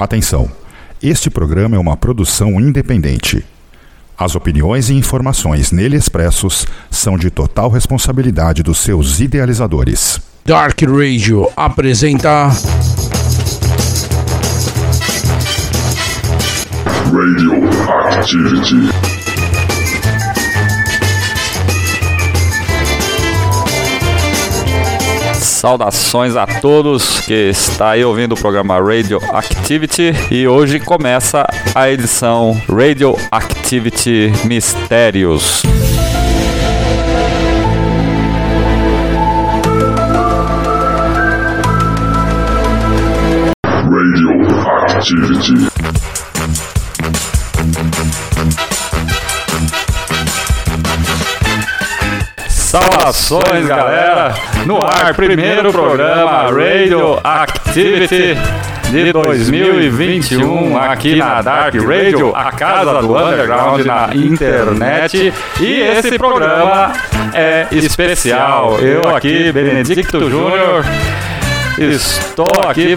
Atenção! Este programa é uma produção independente. As opiniões e informações nele expressos são de total responsabilidade dos seus idealizadores. Dark Radio apresenta. Radioactivity. Saudações a todos que está aí ouvindo o programa Radio Activity e hoje começa a edição Radio Activity Mistérios. Radioactivity. Saudações, galera! No ar, primeiro programa Radio Activity de 2021 aqui na Dark Radio, a casa do underground na internet. E esse programa é especial. Eu aqui, Benedicto Júnior, estou aqui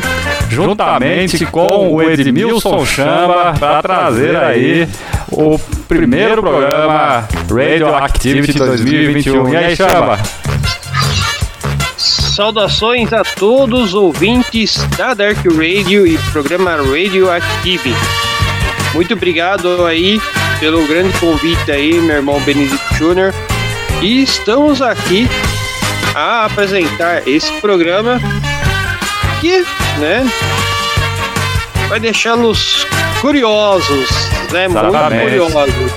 juntamente com o Edmilson Chamba para trazer aí o primeiro programa Radio Activity 2021. E aí, Chamba? Saudações a todos os ouvintes da Dark Radio e programa Radio Active. Muito obrigado aí pelo grande convite aí, meu irmão Benedito Júnior. E estamos aqui a apresentar esse programa que, né, vai deixá-los curiosos, né, muito Exatamente. curiosos.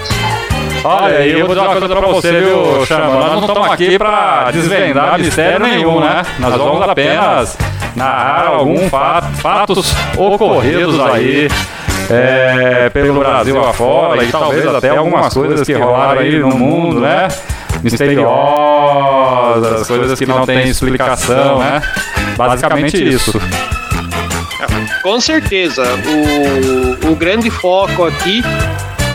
Olha, aí eu vou dizer uma coisa pra você, viu, Chama? Nós não estamos aqui pra desvendar mistério nenhum, né? Nós vamos apenas narrar alguns fatos ocorridos aí é, pelo Brasil afora e talvez até algumas coisas que rolaram aí no mundo, né? Misteriosas, coisas que não têm explicação, né? Basicamente isso. Com certeza, o, o grande foco aqui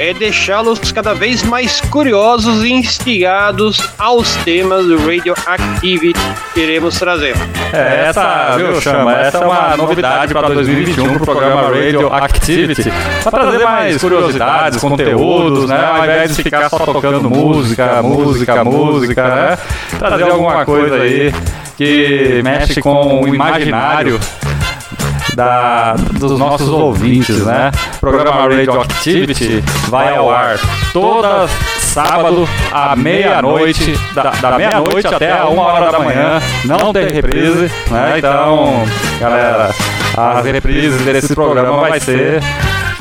é deixá-los cada vez mais curiosos e instigados aos temas do Radioactive que iremos trazer. É, essa, viu, Chama? Essa é uma novidade para 2021 pro programa Radio Activity. Para trazer mais curiosidades, conteúdos, né? Ao invés de ficar só tocando música, música, música, né? Trazer alguma coisa aí que mexe com o imaginário da, dos nossos ouvintes, né? O programa Radio Activity vai ao ar toda sábado à meia-noite, da, da meia-noite até a uma hora da manhã, não tem reprise, né? Então, galera, as reprises desse programa vai ser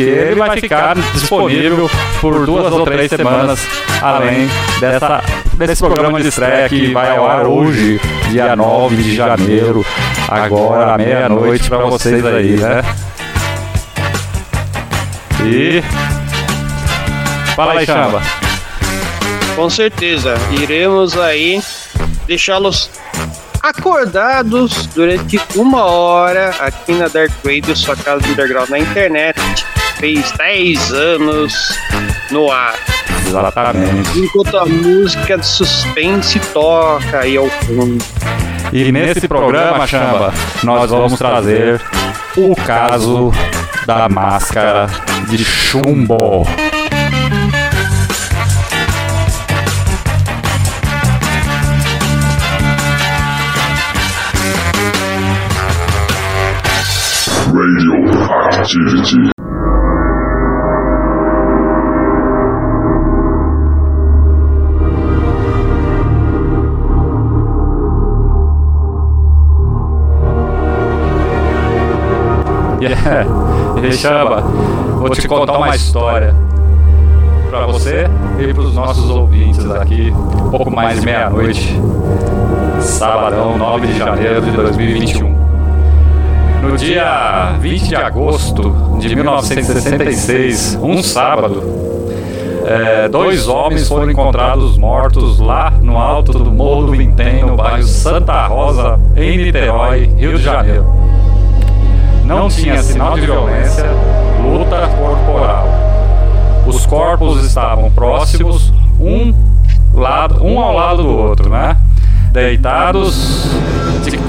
que ele vai ficar disponível por duas ou três semanas, além dessa, desse programa de estreia que vai ao ar hoje, dia 9 de janeiro, agora à meia-noite para vocês aí, né? E. Fala aí, Chamba. Com certeza, iremos aí deixá-los acordados durante uma hora aqui na Dark Radio, sua casa do underground na internet. Fez 10 anos no ar. Exatamente. Enquanto a música de suspense toca aí ao fundo. E nesse programa, Chamba, nós vamos trazer o caso da máscara de chumbo. Radioactivity. Yeah. Chamba, vou te contar uma história para você e para os nossos ouvintes aqui, um pouco mais de meia-noite, sabadão, 9 de janeiro de 2021. No dia 20 de agosto de 1966, um sábado, é, dois homens foram encontrados mortos lá no alto do Morro do Vintém, no bairro Santa Rosa, em Niterói, Rio de Janeiro. Não tinha sinal de violência, luta corporal. Os corpos estavam próximos, um, lado, um ao lado do outro, né? deitados de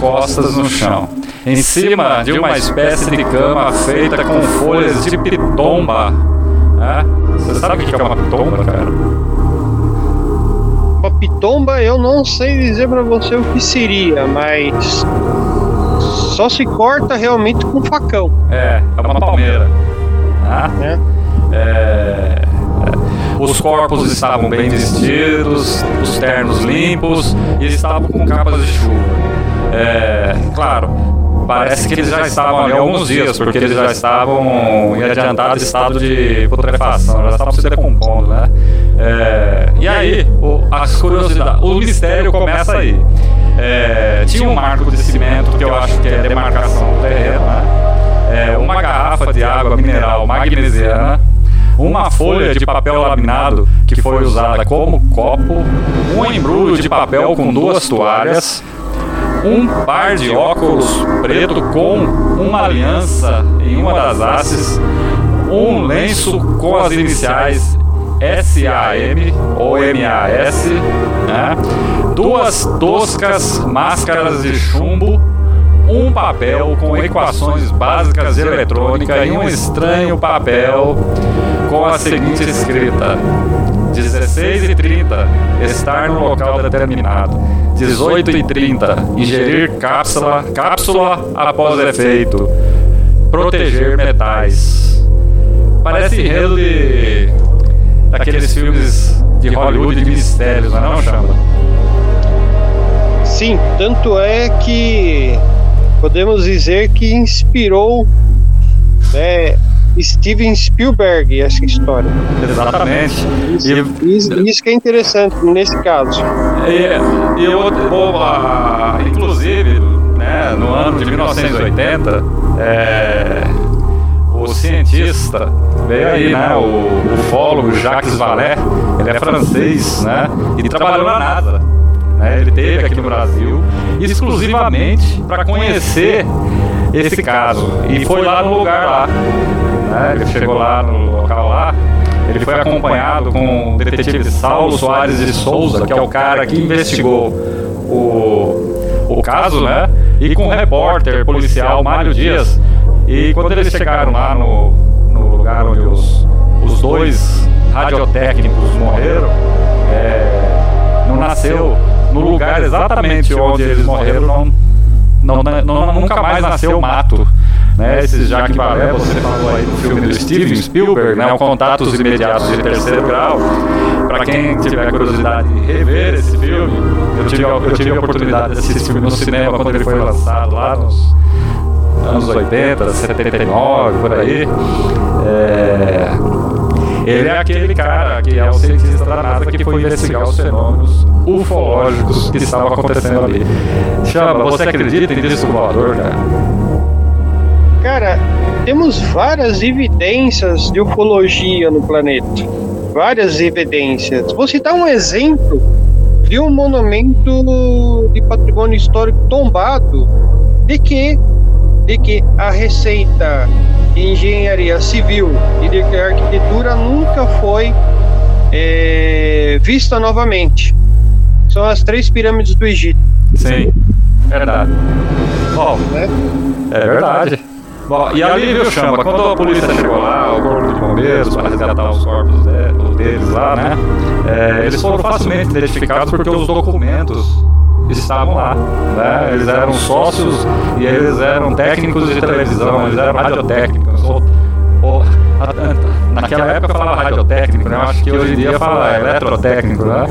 costas no chão, em cima de uma espécie de cama feita com folhas de pitomba. Né? Você sabe o que é uma pitomba, cara? Uma pitomba eu não sei dizer pra você o que seria, mas só se corta realmente com facão, É, é uma palmeira. Tá? né? É, os corpos estavam bem vestidos, os ternos limpos e estavam com capas de chuva. É, claro, parece que eles já estavam ali há alguns dias, porque eles já estavam em adiantado estado de putrefação, já estavam se decompondo, né? É, e aí, o, as curiosidades, o mistério começa aí. É, tinha um marco de cimento que eu acho que é demarcação do terreno, né? É, uma garrafa de água mineral magnesiana, uma folha de papel laminado que foi usada como copo, um embrulho de papel com duas toalhas, um par de óculos preto com uma aliança em uma das hastes, um lenço com as iniciais SAM ou MAS, né? duas toscas máscaras de chumbo, um papel com equações básicas de eletrônica e um estranho papel com a seguinte escrita: 16h30, estar no local determinado. 18h30, ingerir cápsula, cápsula após efeito. Proteger metais. Parece enredo de. daqueles filmes de Hollywood de mistérios, não é não, Chamba? Sim, tanto é que podemos dizer que inspirou né, Steven Spielberg essa história. Exatamente. Isso, E- isso- isso que é interessante nesse caso. E, eu inclusive, né, no ano de 1980, é, o cientista veio aí, né, o ufólogo Jacques Vallée, ele é francês, né, e trabalhou na NASA. Né, ele teve aqui no Brasil exclusivamente para conhecer esse caso e foi lá no lugar lá. Né, ele chegou lá no local lá ele foi acompanhado com o detetive Saulo Soares de Souza, que é o cara que investigou o, o caso, né? E com o repórter policial Mário Dias. E quando eles chegaram lá no, no lugar onde os, os dois radiotécnicos morreram, é, não nasceu no lugar exatamente onde eles morreram, não, não, não- nunca mais nasceu mato. Né, esse Jacques Vallée, você falou aí do filme do Steven Spielberg, né, o Contatos Imediatos de Terceiro Grau. Para quem tiver curiosidade de rever esse filme, eu tive, a- eu tive a oportunidade de assistir esse filme no cinema quando ele foi lançado lá nos anos 80, 79, por aí. É, Ele é aquele cara que é o cientista da NASA que foi investigar os fenômenos ufológicos que estavam acontecendo ali. Chama, você acredita em disco voador, cara? Cara, temos várias evidências de ufologia no planeta. Várias evidências. Vou citar um exemplo de um monumento de patrimônio histórico tombado de que, de que a receita de engenharia civil e de arquitetura nunca foi eh, vista novamente. São as três pirâmides do Egito. Sim, verdade. Bom, Né? é verdade. Bom, e ali, viu, Chamba, quando a polícia chegou lá, o corpo de bombeiros, para resgatar os corpos de- deles lá, né? é, eles foram facilmente identificados porque os documentos estavam lá. Né? Eles eram sócios e eles eram técnicos de televisão, eles eram radiotécnicos. Ou, ou- naquela época falava radiotécnico, né? Eu acho que hoje em dia fala eletrotécnico, né?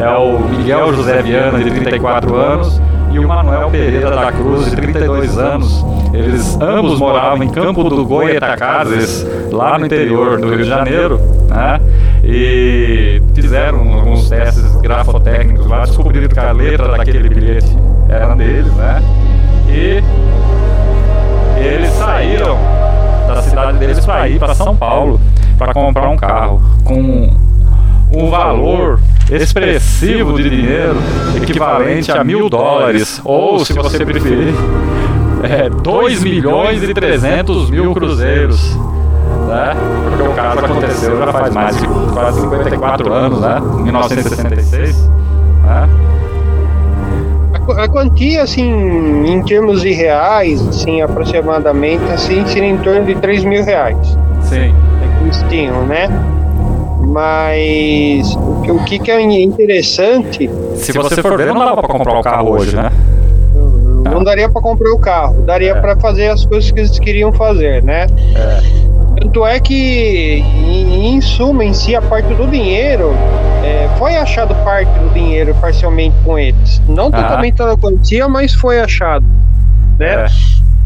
É o Miguel José Viana, de 34 anos, e o Manuel Pereira da Cruz, de 32 anos. Eles ambos moravam em Campo do Goitacazes, lá no interior do Rio de Janeiro, né? E fizeram alguns testes grafotécnicos lá, descobriram que a letra daquele bilhete era deles, né? E eles saíram da cidade deles para ir para São Paulo para comprar um carro com um valor expressivo de dinheiro equivalente a mil dólares ou se você preferir é, 2 milhões e 300 mil cruzeiros né? porque o caso aconteceu já faz mais de quase 54 anos né? em 1966 né? A, quantia, assim, em termos de reais, assim, aproximadamente, assim, seria em torno de 3 mil reais. Sim. É que eles tinham, né? Mas o que, o que é interessante, Se você for ver, não dá pra comprar o carro hoje, né? não daria para comprar o carro, daria É. para fazer as coisas que eles queriam fazer, né? É. Tanto é que, em, em suma, em si, a parte do dinheiro, é, foi achado parte do dinheiro parcialmente com eles. Não Ah. totalmente toda a quantia, mas foi achado, né? É.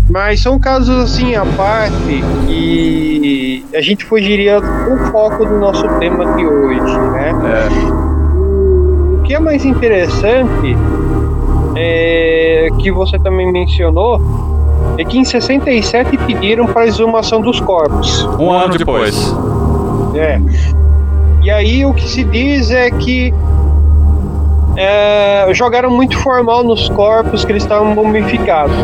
Mas são casos assim à parte que a gente fugiria do foco do nosso tema de hoje, né? É. O que é mais interessante é que você também mencionou é que em 67 pediram para exumação dos corpos. Um ano depois. É. E aí o que se diz é que é, jogaram muito formal nos corpos que eles estavam mumificados.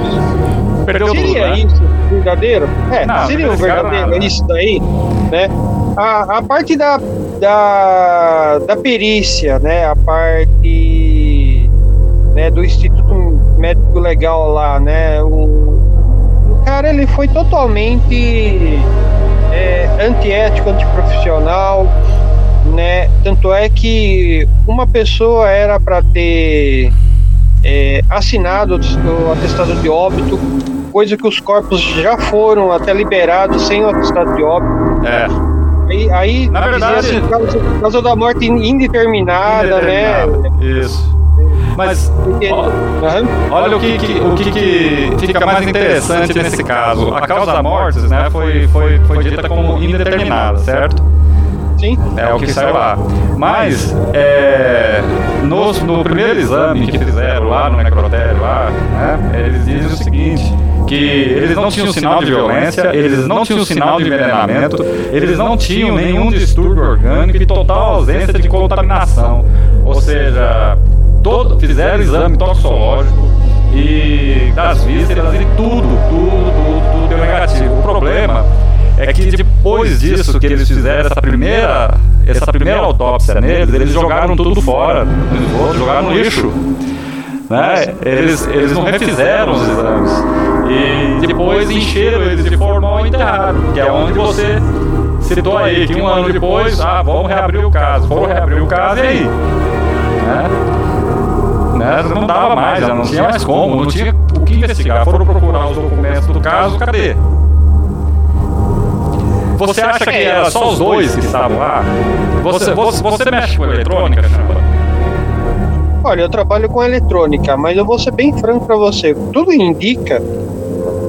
Perdeu tudo, Seria né? isso verdadeiro? É, Não, seria o verdadeiro nada. isso daí, né? A, a parte da, da, da perícia, né? A parte né, do Instituto Médico Legal lá, né? O cara ele foi totalmente é, antiético, antiprofissional, né? Tanto é que uma pessoa era para ter é, assinado o atestado de óbito, coisa que os corpos já foram até liberados sem o atestado de óbito. É. Aí, aí Na verdade- assim, causa, causa da morte indeterminada, né? Indeterminado. Isso. Mas ó, olha o que, que- o que, que fica mais interessante nesse caso. A causa da morte né, foi, foi, foi dita como indeterminada, certo? Sim. É o que saiu lá. Mas, é, no, no primeiro exame que fizeram lá no necrotério, lá, né, eles dizem o seguinte, que eles não tinham sinal de violência, eles não tinham sinal de envenenamento, eles não tinham nenhum distúrbio orgânico e total ausência de contaminação. Ou seja, todo, fizeram exame toxicológico e das vísceras e tudo, tudo, tudo, tudo deu negativo. O problema é que depois disso que eles fizeram essa primeira essa primeira autópsia neles, eles jogaram tudo fora jogaram no lixo. Né? Eles, eles não refizeram os exames. E depois encheram eles de formal e enterraram, que é onde você citou aí, que um ano depois, ah, vamos reabrir o caso. Foram reabrir o caso e aí? Né? Né? Não dava mais, já não tinha mais como, não tinha o que investigar. Foram procurar os documentos do caso, cadê? Você acha que era só os dois que estavam lá? Você, você, você mexe com eletrônica, Chamba? Olha, eu trabalho com eletrônica, mas eu vou ser bem franco para você. Tudo indica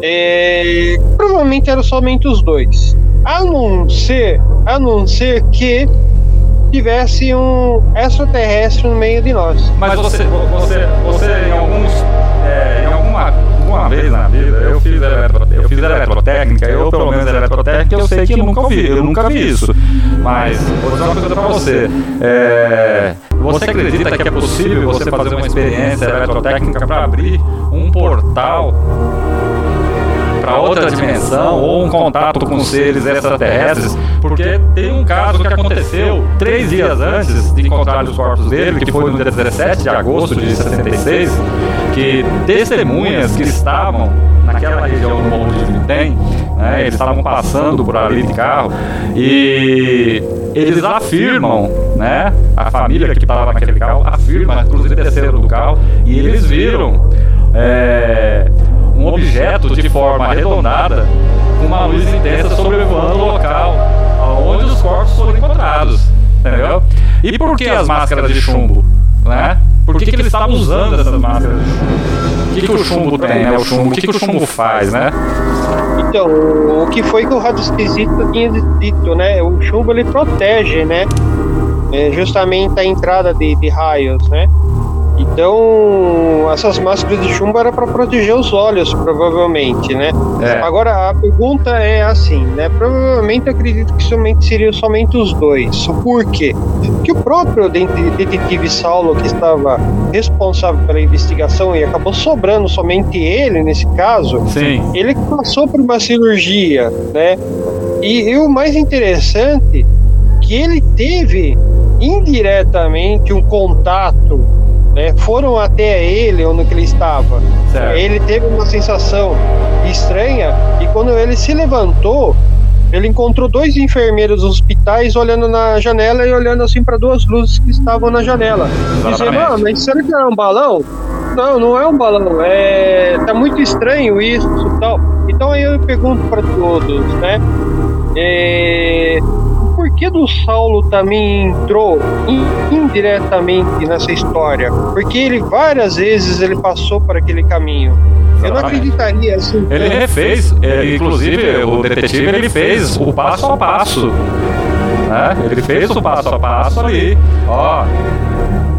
é, provavelmente eram somente os dois. A não ser, a não ser que tivesse um extraterrestre no meio de nós. Mas você, você, você em alguns, é, em alguma, alguma vez na vida, eu fiz, eletro, eu fiz eletrotécnica, eu pelo menos eletrotécnica, eu sei que eu nunca vi, eu nunca vi isso. Mas vou dizer uma coisa pra você. É, você acredita que é possível você fazer uma experiência eletrotécnica para abrir um portal para outra dimensão ou um contato com seres extraterrestres, porque tem um caso que aconteceu três dias antes de encontrar os corpos dele, que foi no dia 17 de agosto de 66, que testemunhas que estavam naquela região do Morro de Vintém, né, eles estavam passando por ali de carro e eles afirmam, né, a família que estava naquele carro afirma, inclusive desceram do carro e eles viram é, um objeto de forma arredondada com uma luz intensa sobrevoando o local onde os corpos foram encontrados, entendeu? E por que as máscaras de chumbo, né? Por que, que eles estavam usando essas máscaras de chumbo? O que, que o chumbo tem, né? O chumbo, o que, que o chumbo faz, né? Então, o que foi que o esquisito tinha dito, né? O chumbo ele protege, né? É, justamente a entrada de, de raios, né? Então, essas máscaras de chumbo era para proteger os olhos, provavelmente, né? É. Agora, a pergunta é assim, né? Provavelmente acredito que somente seriam somente os dois. Por quê? Porque o próprio det- detetive Saulo, que estava responsável pela investigação e acabou sobrando somente ele nesse caso, Sim. ele passou por uma cirurgia, né? E, e o mais interessante que ele teve indiretamente um contato né, foram até ele, onde ele estava. Certo. Ele teve uma sensação estranha e quando ele se levantou, ele encontrou dois enfermeiros dos hospitais olhando na janela e olhando assim para duas luzes que estavam na janela. Dizendo, ah, mas será que é um balão? Não, não é um balão. É, tá muito estranho isso e tal. Então aí eu pergunto para todos, né? É, porquê do Saulo também entrou in- indiretamente nessa história? Porque ele várias vezes ele passou por aquele caminho. Eu não acreditaria assim. Ele refez, ele, inclusive o detetive ele fez o passo a passo. Né? Ele fez o passo a passo ali. Ó.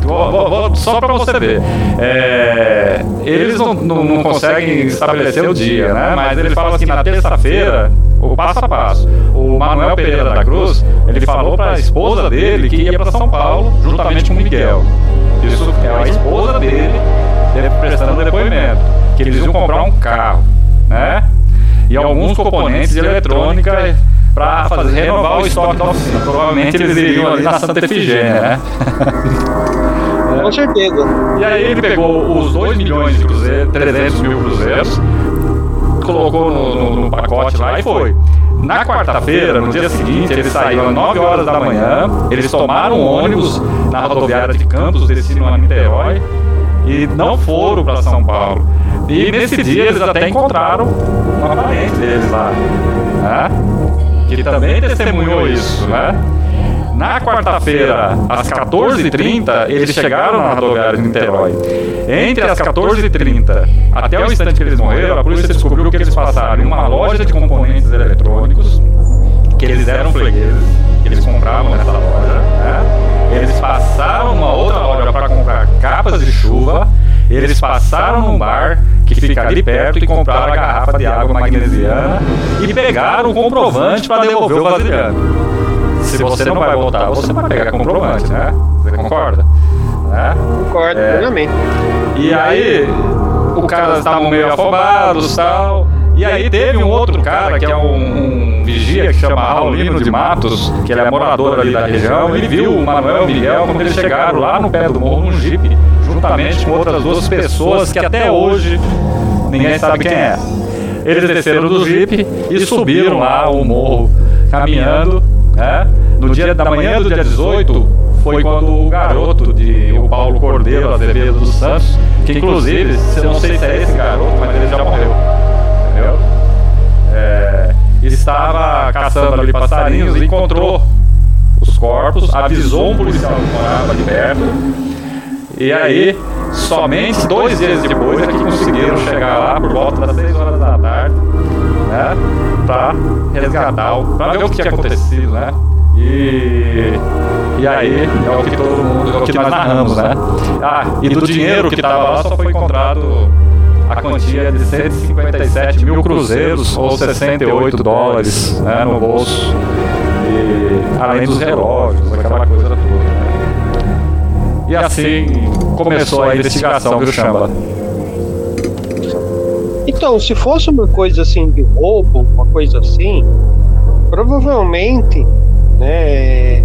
Vou- vou- vou- só para você ver. É, eles não, não, não conseguem estabelecer o dia, né? Mas ele fala assim, na terça-feira, o passo a passo. O Manuel Pereira da Cruz, ele falou para a esposa dele que ia para São Paulo juntamente com o Miguel. Isso é a esposa dele prestando depoimento. Que eles iam comprar um carro, né? E alguns componentes de eletrônica para fazer renovar o estoque da oficina. Provavelmente eles iriam ali na Santa Efigênia, né? Com certeza. E aí ele pegou os 2 milhões de cruzeiros, 300 mil cruzeiros, colocou no, no- no pacote lá e foi. Na quarta-feira, no dia seguinte, eles saíram às 9 horas da manhã, eles tomaram um ônibus na rodoviária de Campos, destino a Niterói, e não foram para São Paulo. E nesse dia eles até encontraram uma parente deles lá, né? que também testemunhou isso, né? Na quarta-feira, às 14h30, eles chegaram na rodoviária de Niterói. Entre as 14h30 até o instante que eles morreram, a polícia descobriu que eles passaram em uma loja de componentes eletrônicos, que eles eram fregueses, que eles compravam nessa loja. Né? Eles passaram numa outra loja para comprar capas de chuva. Eles passaram num bar que fica ali perto e compraram a garrafa de água magnesiana e pegaram o comprovante para devolver o vasilhame se você não vai voltar, você vai pegar comprovante, né? Você concorda? Né? Concordo É. plenamente. E aí, o cara estavam meio afobados e tal. E aí teve um outro cara que é um, um vigia que chama Raulino de Matos, que ele é morador ali da região, ele viu o Manuel e o Miguel quando eles chegaram lá no pé do morro num jipe, juntamente com outras duas pessoas que até hoje ninguém sabe quem é. Eles desceram do jipe e subiram lá o morro caminhando, né? No dia da manhã do dia 18 foi quando o garoto de o Paulo Cordeiro Azevedo dos Santos, que inclusive, eu não sei se é esse garoto, mas ele já morreu. Entendeu? É, estava caçando ali passarinhos e encontrou os corpos, avisou um policial que morava ali perto. E aí, somente dois dias depois é que conseguiram chegar lá por volta das 6 horas da tarde, né? Pra resgatar, pra ver o que tinha acontecido, né? E, e aí é o que todo mundo, é o que nós narramos, né? Ah, e do dinheiro que estava lá só foi encontrado a quantia de 157 mil cruzeiros ou 68 dólares né, no bolso. E, além dos relógios, aquela coisa toda. Né? E assim começou a investigação, viu, Chamba? Então, se fosse uma coisa assim de roubo, uma coisa assim, provavelmente, né,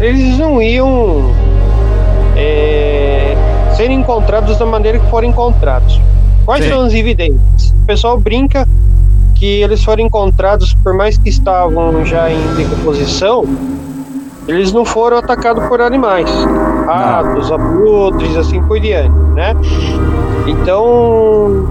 eles não iam é, ser encontrados da maneira que foram encontrados. Quais Sim. são as evidências? O pessoal brinca que eles foram encontrados, por mais que estavam já em decomposição, eles não foram atacados por animais, ratos, abutres, assim por diante, né? Então,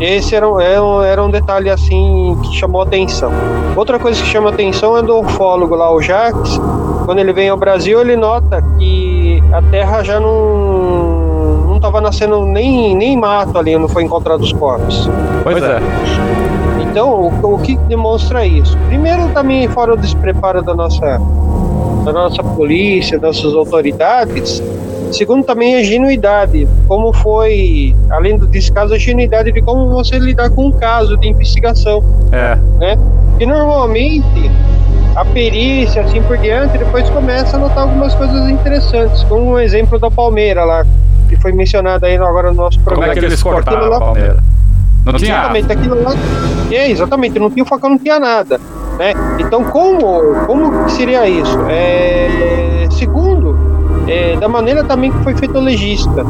esse era, um- era, um- era um detalhe assim que chamou atenção. Outra coisa que chama atenção é do ufólogo lá, o Jacques. Quando ele vem ao Brasil, ele nota que a Terra já não não estava nascendo nem, nem mato ali, não foi encontrado os corpos. Pois é. Então, o, o que demonstra isso? Primeiro, também fora o despreparo da nossa, da nossa polícia, das nossas autoridades. Segundo, também a genuidade. Como foi, além do descaso, a genuidade de como você lidar com um caso de investigação, É. né? E normalmente, a perícia, assim por diante, depois começa a notar algumas coisas interessantes, como o exemplo da Palmeira lá, que foi mencionado aí agora no nosso Como programa. é que eles cortaram lá- a palmeira? Não tinha Exatamente, aquilo lá. É, exatamente, não tinha facão, não tinha nada. Né? Então, como, como seria isso? É, segundo, é, da maneira também que foi feito o legista.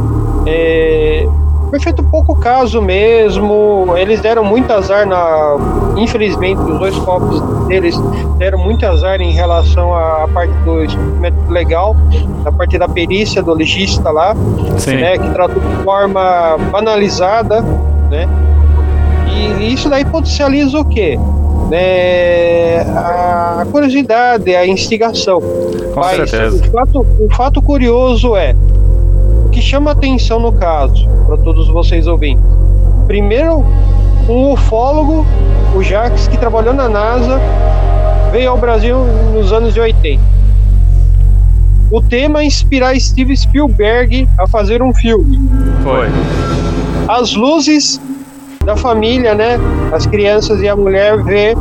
É, foi feito pouco caso mesmo. Eles deram muito azar na. Infelizmente, os dois copos deles deram muito azar em relação à parte do instrumento legal, da parte da perícia do legista lá, né, que tratou de forma banalizada, né? E isso daí potencializa o quê? Né, a curiosidade, a instigação. Com Mas certeza. O fato, o fato curioso é o que chama atenção no caso, para todos vocês ouvintes. Primeiro, um ufólogo, o Jacques, que trabalhou na NASA, veio ao Brasil nos anos de 80. O tema é inspirar Steven Spielberg a fazer um filme. Foi. As luzes da família, né? As crianças e a mulher vê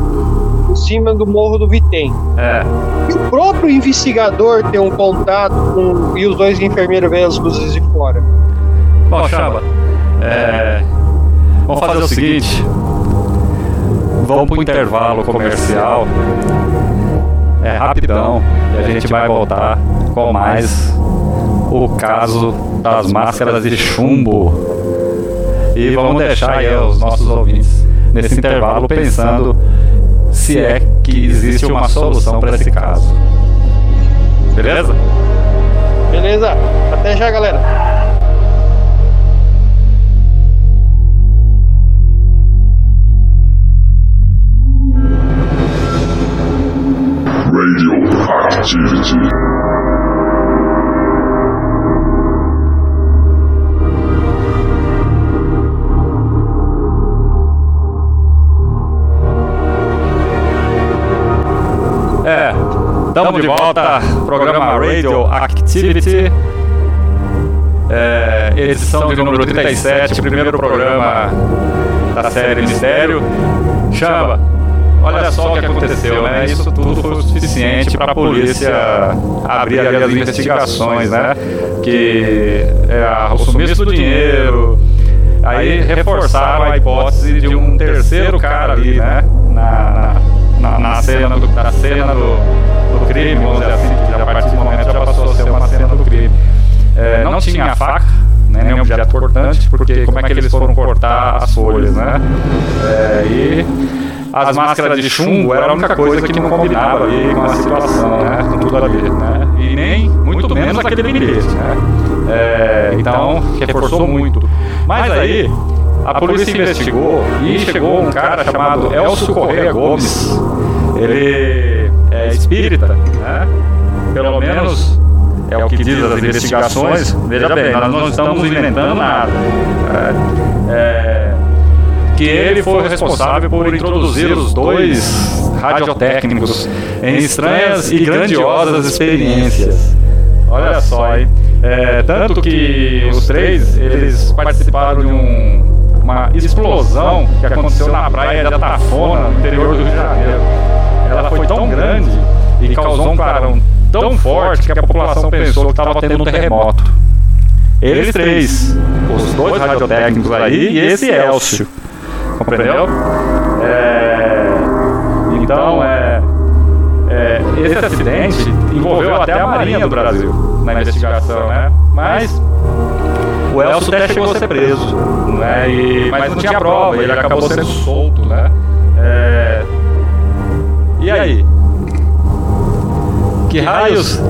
em cima do morro do Vitem. É. E o próprio investigador tem um contato com e os dois enfermeiros veem as luzes de fora. Bom, Chaba, é... vamos fazer o seguinte. Vamos para o intervalo comercial. É rapidão e a gente vai voltar com mais o caso das máscaras de chumbo. E vamos deixar aí os nossos ouvintes nesse intervalo pensando se é que existe uma solução para esse caso. Beleza? Beleza? Até já, galera. Radioactivity. É, estamos de volta, programa Radio Activity, é, edição de número 37, primeiro programa da série Mistério. Chama, olha só o que aconteceu, né? Isso tudo foi o suficiente para a polícia abrir ali as investigações, né? Que é o sumiço do dinheiro, aí reforçaram a hipótese de um terceiro cara ali, né? Na, na, na cena, do, da cena do, do crime, vamos dizer assim, a partir do momento já passou a ser uma cena do crime. É, não tinha faca, né, nenhum objeto cortante, porque como é que eles foram cortar as folhas, né? É, e as máscaras de chumbo era a única coisa que não combinava ali com a situação, né? Com tudo ali, né? E nem, muito menos aquele bilhete, né? É, então, reforçou muito. Mas aí, a polícia investigou e chegou um cara chamado Elcio Correia Gomes. Ele espírita, né? Pelo menos é o que diz as investigações. Veja bem, nós não estamos inventando nada. É, é, que ele foi responsável por introduzir os dois radiotécnicos em estranhas e grandiosas experiências. Olha só, hein? É, tanto que os três eles participaram de um, uma explosão que aconteceu na praia de Atafona, no interior do Rio de Janeiro. Ela foi tão grande e causou um clarão tão forte que a população pensou que estava tendo um terremoto. Eles três, os dois radiotécnicos aí e esse Elcio. Compreendeu? É, então, é, é, esse acidente envolveu até a Marinha do Brasil na investigação, né? Mas o Elcio até chegou a ser preso, né? E, mas não tinha prova, ele acabou sendo solto, né? É, e aí? Que raios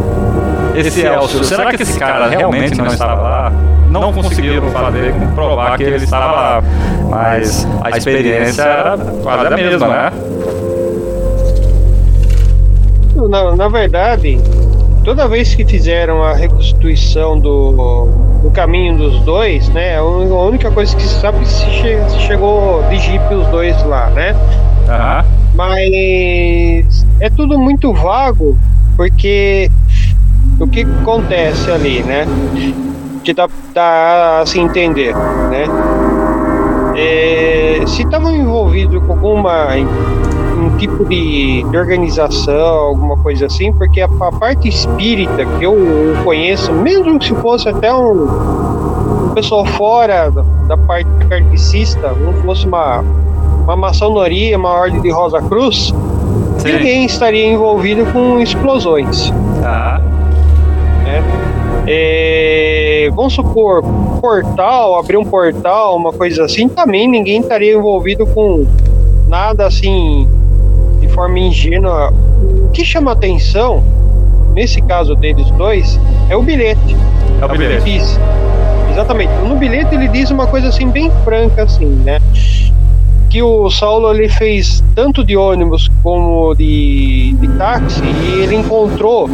esse Elcio? Será que esse cara realmente não estava lá? Não conseguiram fazer, provar que ele estava lá. Mas a experiência era quase a mesma, né? Na, na verdade, toda vez que fizeram a reconstituição do, do caminho dos dois, né? A única coisa que se sabe é se, che, se chegou de jipe os dois lá, né? Aham. Mas é tudo muito vago, porque o que acontece ali, né? Que dá, dá a se entender, né? É, se estavam envolvidos com alguma um tipo de, de, organização, alguma coisa assim, porque a, a, parte espírita que eu conheço, mesmo se fosse até um, um pessoal fora da, da parte kardecista, não fosse uma, uma maçonaria, uma ordem de Rosa Cruz, Sim. ninguém estaria envolvido com explosões. Tá. Né? é, vamos supor, portal, abrir um portal, uma coisa assim, também ninguém estaria envolvido com nada assim de forma ingênua. O que chama atenção, nesse caso deles dois, é o bilhete. É o bilhete. Diz, exatamente. No bilhete ele diz uma coisa assim bem franca assim, né? Que o Saulo ele fez tanto de ônibus como de, de táxi e ele encontrou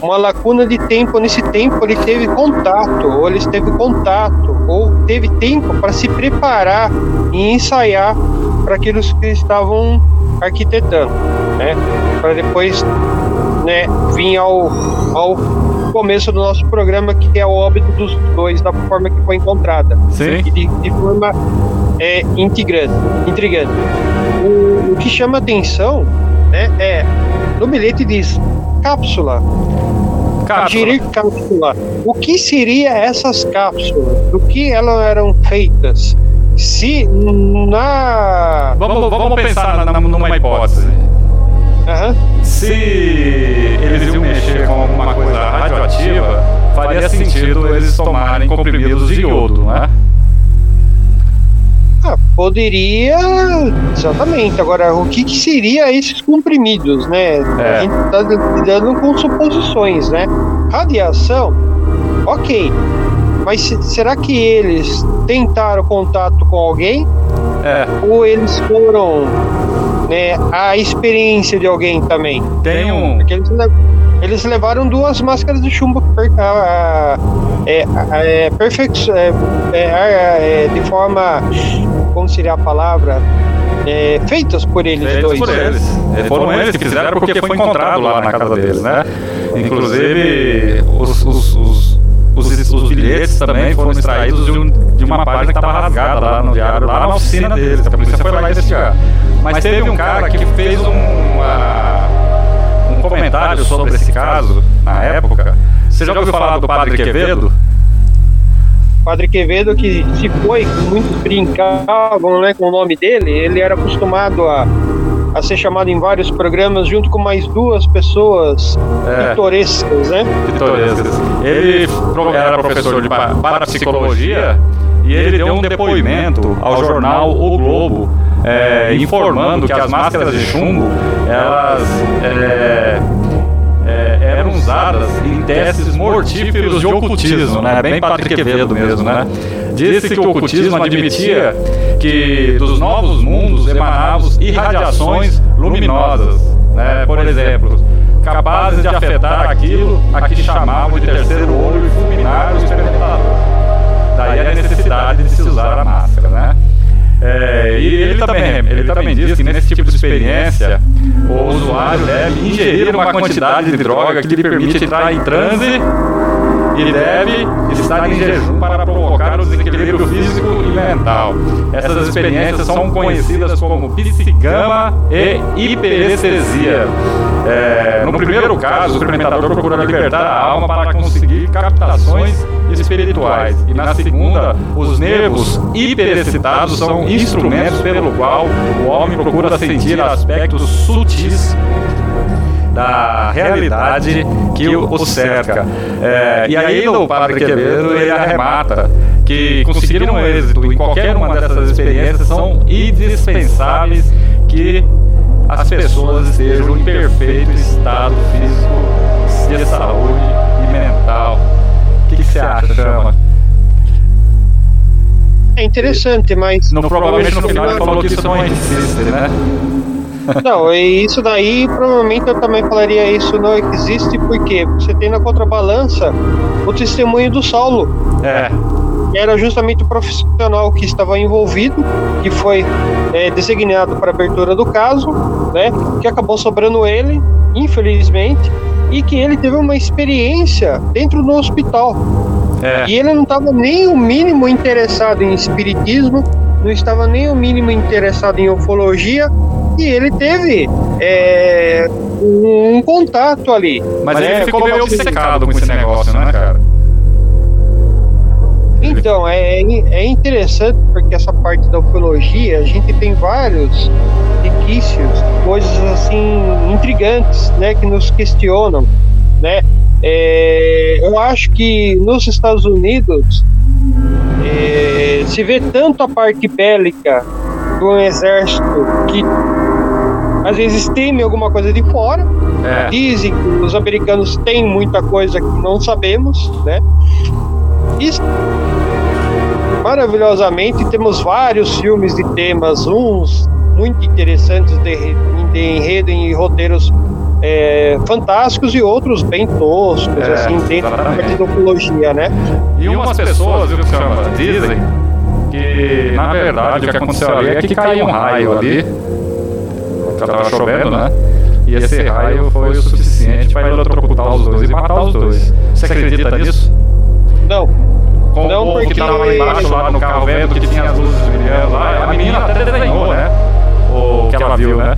uma lacuna de tempo. Nesse tempo ele teve contato, ou ele teve contato, ou teve tempo para se preparar e ensaiar para aqueles que estavam arquitetando, né? Para depois, né, vir ao, ao começo do nosso programa que é o óbito dos dois da forma que foi encontrada. Sim. E de, de forma é, intrigante. intrigante. O, o que chama atenção né, é no bilhete diz cápsula. Cápsula. Cápsula. O que seria essas cápsulas? Do que elas eram feitas? Se na. Vamos, vamos pensar na, numa hipótese. Aham. Se eles iam mexer com alguma coisa radioativa, faria sentido eles tomarem comprimidos de iodo, né? Poderia. Exatamente. Agora, o que, que seria esses comprimidos, né? É. A gente está lidando com suposições, né? Radiação, ok. Mas se- será que eles tentaram contato com alguém? É, Ou eles foram né, a experiência de alguém também? tem um. Porque eles, le- eles levaram duas máscaras de chumbo per, a- a- é, a- é, é, de forma. Como seria a palavra? É, feitas por eles Feitos dois. por eles. Foram eles que fizeram porque foi encontrado lá na casa deles, né? Inclusive, os, os, os, os, os bilhetes também foram extraídos de, um- de uma página que estava rasgada lá no diário, lá na oficina deles. A polícia foi lá investigar. Mas teve um cara que fez um, um comentário sobre esse caso na época. Você já ouviu falar do Padre Quevedo? Padre Quevedo, que se foi, muitos brincavam né, com o nome dele, ele era acostumado a, a ser chamado em vários programas junto com mais duas pessoas É. pitorescas, né? pitorescas. Ele era professor de pa- parapsicologia e ele deu um depoimento ao jornal O Globo, é, informando que as máscaras de chumbo elas é, é, eram usadas testes mortíferos de ocultismo, né? Bem Padre Quevedo mesmo, né? Disse que o ocultismo admitia que dos novos mundos emanavam irradiações luminosas, né? Por exemplo, capazes de afetar aquilo a que chamavam de terceiro olho e fulminar o experimentador. Daí a necessidade de se usar a máscara, né? É, e ele também, ele também diz que nesse tipo de experiência o usuário deve ingerir uma quantidade de droga que lhe permite entrar em transe e deve estar em jejum para provocar o desequilíbrio físico e mental. Essas experiências são conhecidas como psicama e hiperestesia. É, no primeiro caso, o experimentador procura libertar a alma para conseguir captações espirituais. E na segunda, os nervos hiperexcitados são instrumentos pelo qual o homem procura sentir aspectos sutis da realidade que o cerca. É, e aí o Padre Quevedo ele arremata que conseguiram êxito em qualquer uma dessas experiências são indispensáveis que as pessoas estejam em perfeito estado físico, de saúde e mental. O que, que você acha, Chama? É interessante, mas. No, provavelmente no final ele falou que isso não existe, né? Não, e isso daí provavelmente eu também falaria isso não existe porque você tem na contrabalança o testemunho do Saulo, É, que era justamente o profissional que estava envolvido, que foi é, designado para a abertura do caso, né? Que acabou sobrando ele, infelizmente, e que ele teve uma experiência dentro do hospital. é. E ele não estava nem o mínimo interessado em espiritismo, não estava nem o mínimo interessado em ufologia, e ele teve é, um, um contato ali. Mas É, ele ficou meio obcecado com esse negócio, né, cara? Então, é, é interessante porque essa parte da ufologia, a gente tem vários indícios, coisas assim intrigantes, né, que nos questionam, né? É, eu acho que nos Estados Unidos é, se vê tanto a parte bélica do exército que às vezes teme alguma coisa de fora. É. Dizem que os americanos têm muita coisa que não sabemos, né? E maravilhosamente temos vários filmes de temas, uns muito interessantes de, de enredo e roteiros é, fantásticos e outros bem toscos, É, assim, dentro da exatamente. da ufologia, né? E umas pessoas, viu, que chama, dizem que, na verdade, o que aconteceu ali é que caiu um raio ali, já tava chovendo, né? E esse raio foi o suficiente para eletrocutar os dois e matar os dois. Você acredita nisso? Não, Com Não, o povo que porque- tava lá embaixo, lá no carro vendo que tinha as luzes brilhando lá, a menina até desenhou, né? O que ela viu, né?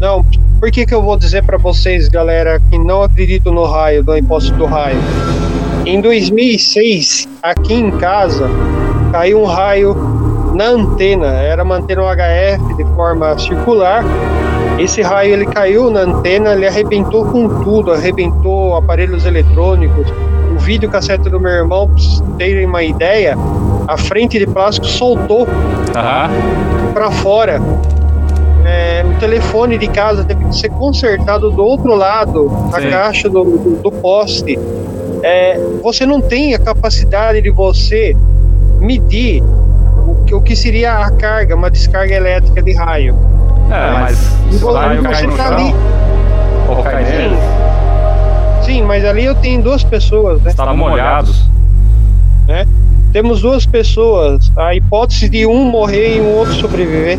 não. Por que, que eu vou dizer pra vocês, galera, que não acreditam no raio, do imposto do raio? Em 2006, aqui em casa, caiu um raio na antena. Era uma antena UHF de forma circular. Esse raio ele caiu na antena, ele arrebentou com tudo, arrebentou aparelhos eletrônicos. O vídeo cassete do meu irmão, pra vocês terem uma ideia, a frente de plástico soltou Aham. para fora. É, o telefone de casa teve que ser consertado do outro lado da Sim. caixa do, do, do poste. É, você não tem a capacidade de você medir o que, o que seria a carga, uma descarga elétrica de raio. É, mas E se o raio cai no tá chão, ali. ou cai nele, Sim, mas ali eu tenho duas pessoas, né? estavam molhados. né? Temos duas pessoas. A hipótese de um morrer e um outro sobreviver.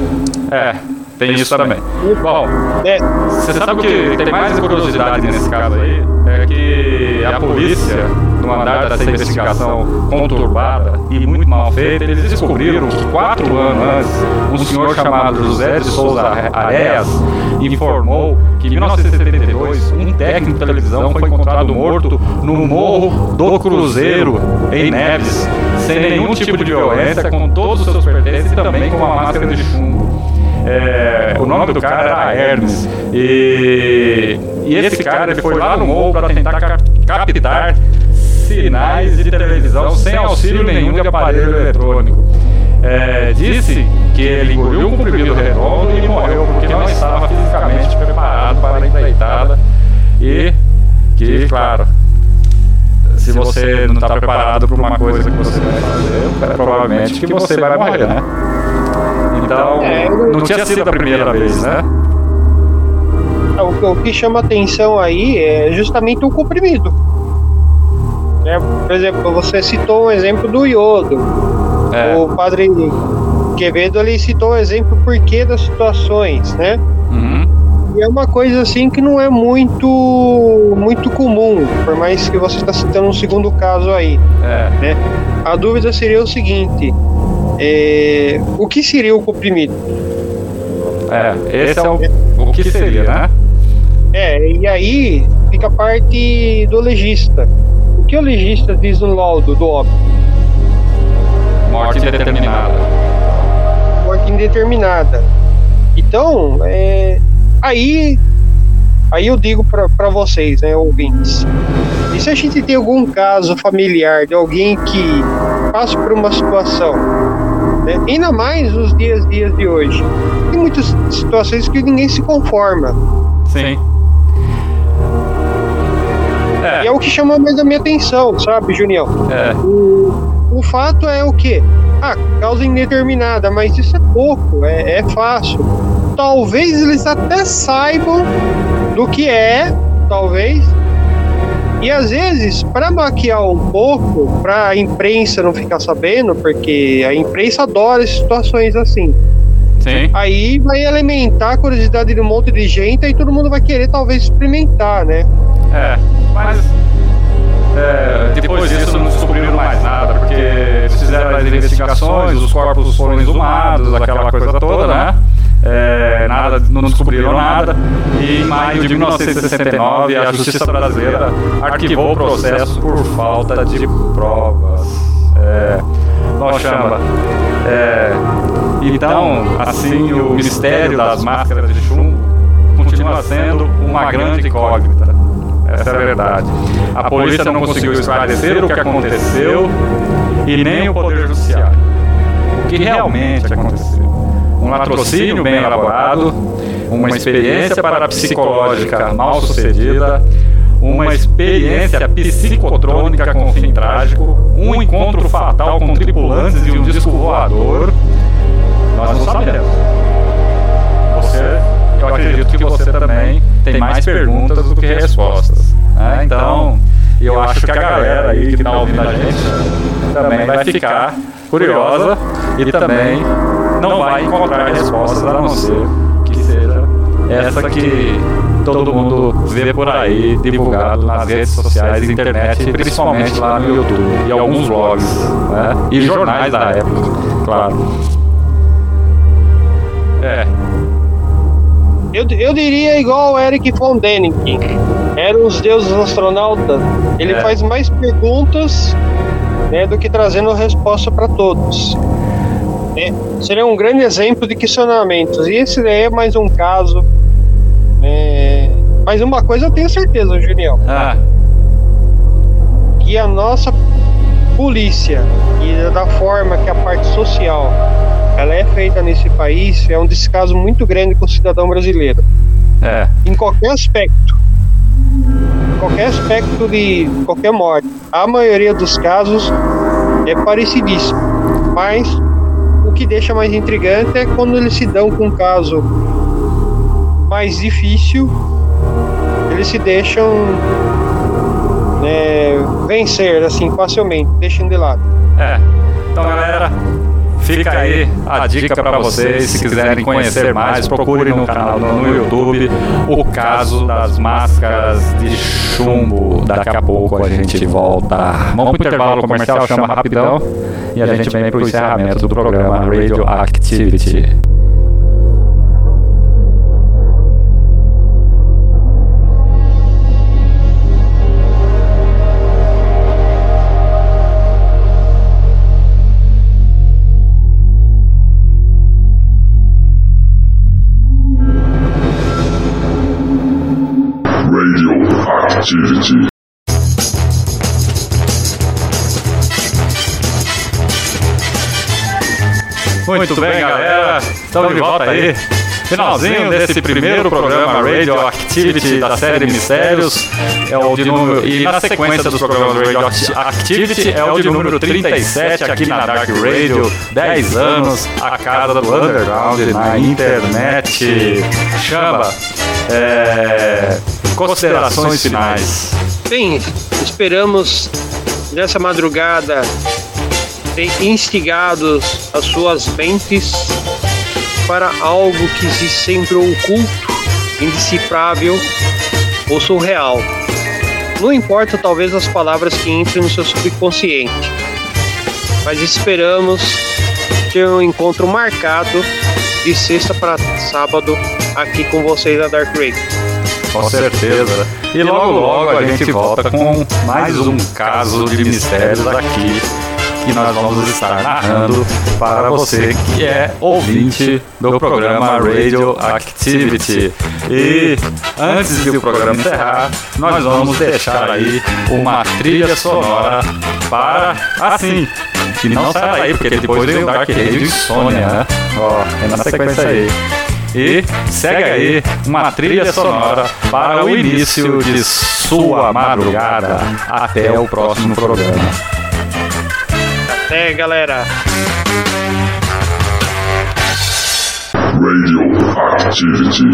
É, tem isso também. Bom, né? Você sabe o que tem mais curiosidade nesse caso aí? É que a polícia, no andar dessa investigação conturbada e muito mal feita, eles descobriram que quatro anos antes, um senhor chamado José de Souza Areas informou que em 1972 um técnico de televisão foi encontrado morto no Morro do Cruzeiro, em Neves, sem nenhum tipo de violência, com todos os seus pertences e também com uma máscara de chumbo. É, o nome do cara era Hermes. E, e esse cara ele foi lá no morro para tentar cap- captar sinais de televisão sem auxílio nenhum de aparelho eletrônico. É, disse que ele engoliu um comprimido redondo e morreu porque não estava fisicamente preparado para a empreitada e que, claro, se você não está preparado para uma coisa que você vai fazer, provavelmente que você vai morrer, né? Então, É, eu- não tinha sido a primeira vez, né? O, que- o que chama atenção aí é justamente o comprimido. Né? Por exemplo, você citou um exemplo do iodo. É. O padre Quevedo ele citou o exemplo porquê das situações, né? Uhum. E é uma coisa assim que não é muito muito comum, por mais que você está citando um segundo caso aí. É. né? A dúvida seria o seguinte: é, o que seria o comprimido? É, esse é o, o que seria, né? É, e aí fica a parte do legista. O que o legista diz no laudo do óbito? Morte indeterminada. Morte indeterminada. Então, é, aí, aí eu digo para vocês, né, ouvintes. E se a gente tem algum caso familiar de alguém que passa por uma situação, né, ainda mais nos dias dias de hoje, tem muitas situações que ninguém se conforma. Sim. E é É, o que chama mais a minha atenção, sabe, Junião? é, O, o fato é o quê? Ah, causa indeterminada, mas isso é pouco, é, é fácil. Talvez eles até saibam do que é, talvez. E às vezes, para maquiar um pouco, para a imprensa não ficar sabendo, porque a imprensa adora situações assim. sim. Aí vai alimentar a curiosidade de um monte de gente, aí todo mundo vai querer talvez experimentar, né? É, mas é, depois disso não descobriram mais nada, porque eles fizeram as investigações, os corpos foram exumados, aquela coisa toda, né? É, nada, não descobriram nada. E em maio de 1969, a Justiça Brasileira arquivou o processo por falta de provas. É, não chama. É, então, assim, o mistério das máscaras de chumbo continua sendo uma grande incógnita. Essa é a verdade. A polícia não conseguiu esclarecer o que aconteceu e nem o Poder Judiciário. O que realmente aconteceu? Um latrocínio bem elaborado, uma experiência parapsicológica mal sucedida, uma experiência psicotrônica com fim trágico, um encontro fatal com tripulantes e um disco voador. Nós não sabemos. Você, eu acredito que você também tem mais perguntas do que respostas. Né? Então, eu acho que a galera aí que está ouvindo a gente também vai ficar curiosa e também não vai encontrar respostas a não ser que seja essa que todo mundo vê por aí divulgado nas redes sociais e internet, principalmente lá no YouTube e alguns blogs né? e jornais da época, claro. É. Eu, eu diria igual o Eric von Däniken. Eram os deuses astronautas. Ele É. faz mais perguntas né, do que trazendo resposta para todos. É, seria um grande exemplo de questionamentos. E esse daí é mais um caso. É, mas uma coisa eu tenho certeza, Julião. Ah, que a nossa polícia e da forma que a parte social ela é feita nesse país é um descaso muito grande com o cidadão brasileiro é. em qualquer aspecto qualquer aspecto de qualquer morte a maioria dos casos é parecidíssimo mas que deixa mais intrigante é quando eles se dão com um caso mais difícil eles se deixam é, vencer assim facilmente, deixam de lado. É. Então, galera, fica aí a dica para vocês. Se quiserem conhecer mais, procurem no canal no, YouTube o caso das máscaras de chumbo. Daqui a pouco a gente volta. Vamos pro intervalo comercial, chama rapidão. E a gente vem pro encerramento do programa Radioactivity. Muito bem, galera. Estamos de volta aí. Finalzinho desse primeiro programa Radioactivity da série Mistérios. É o de número. E na sequência dos programas Radioactivity é o de número 37 aqui na Dark Radio. 10 anos, a casa do underground na internet. Chama. É, considerações finais. Bem, esperamos nessa madrugada ter instigados as suas mentes para algo que existe sempre oculto, indecifrável ou surreal. Não importa talvez as palavras que entrem no seu subconsciente, mas esperamos ter um encontro marcado de sexta para sábado aqui com vocês na Dark Radio. Com certeza. E logo logo a gente volta com mais um caso de mistérios aqui que nós vamos estar narrando para você que é ouvinte do programa Radioactivity. E antes de o programa encerrar, nós vamos deixar aí uma trilha sonora para assim. Que não sai daí, porque depois vem o Dark Radio Insônia, né? Ó, é na sequência aí. E segue aí uma trilha sonora para o início de sua madrugada. Até o próximo programa. Até, galera! Radioactivity.